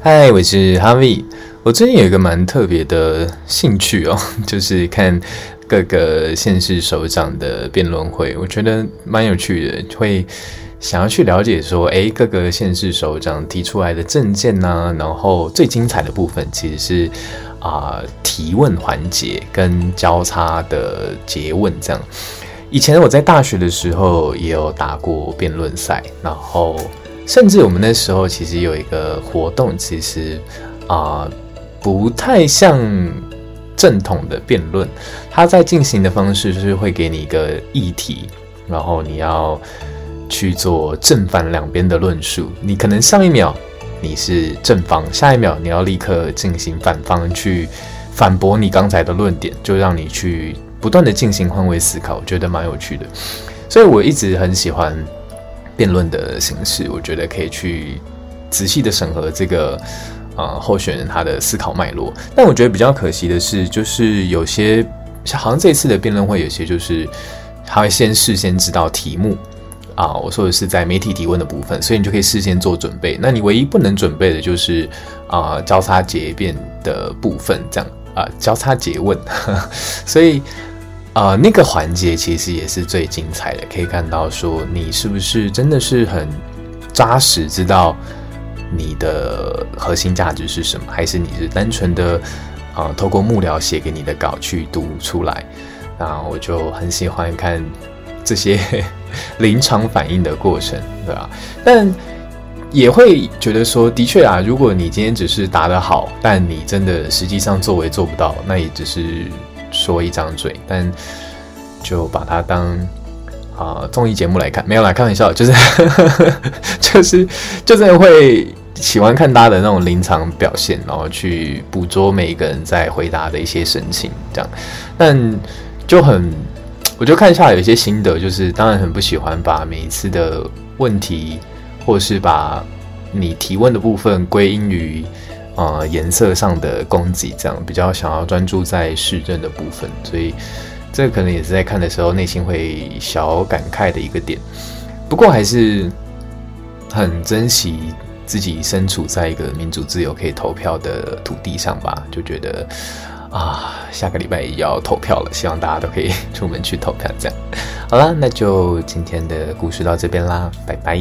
嗨，我是哈维。我最近有一个蛮特别的兴趣哦，就是看各个县市首长的辩论会，我觉得蛮有趣的，会想要去了解说，诶，各个县市首长提出来的政见呐，然后最精彩的部分其实是啊、提问环节跟交叉的詰问这样。以前我在大学的时候也有打过辩论赛，然后。甚至我们那时候其实有一个活动，其实啊、不太像正统的辩论。它在进行的方式就是会给你一个议题，然后你要去做正反两边的论述。你可能上一秒你是正方，下一秒你要立刻进行反方去反驳你刚才的论点，就让你去不断的进行换位思考，我觉得蛮有趣的。所以我一直很喜欢。辩论的形式，我觉得可以去仔细的审核这个呃候选人他的思考脉络。但我觉得比较可惜的是，就是有些好像这次的辩论会，有些就是他会先事先知道题目啊，我说的是在媒体提问的部分，所以你就可以事先做准备。那你唯一不能准备的就是啊交叉结辩的部分，这样啊交叉结问，所以。啊、呃，那个环节其实也是最精彩的，可以看到说你是不是真的是很扎实知道你的核心价值是什么，还是你是单纯的啊、透过幕僚写给你的稿去读出来？那我就很喜欢看这些 临场反应的过程，对吧？但也会觉得说，的确啊，如果你今天只是答得好，但你真的实际上作为做不到，那也只是。说一张嘴，但就把它当啊综艺节目来看，没有啦，开玩笑，就是 就是就真的会喜欢看他的那种临场表现，然后去捕捉每一个人在回答的一些神情，这样。但就很，我就看下来有一些心得，就是当然很不喜欢把每一次的问题，或是把你提问的部分归因于。呃，颜色上的攻击，这样比较想要专注在市政的部分，所以这可能也是在看的时候内心会小感慨的一个点。不过还是很珍惜自己身处在一个民主自由可以投票的土地上吧，就觉得啊，下个礼拜也要投票了，希望大家都可以出门去投票。这样好啦，那就今天的故事到这边啦，拜拜。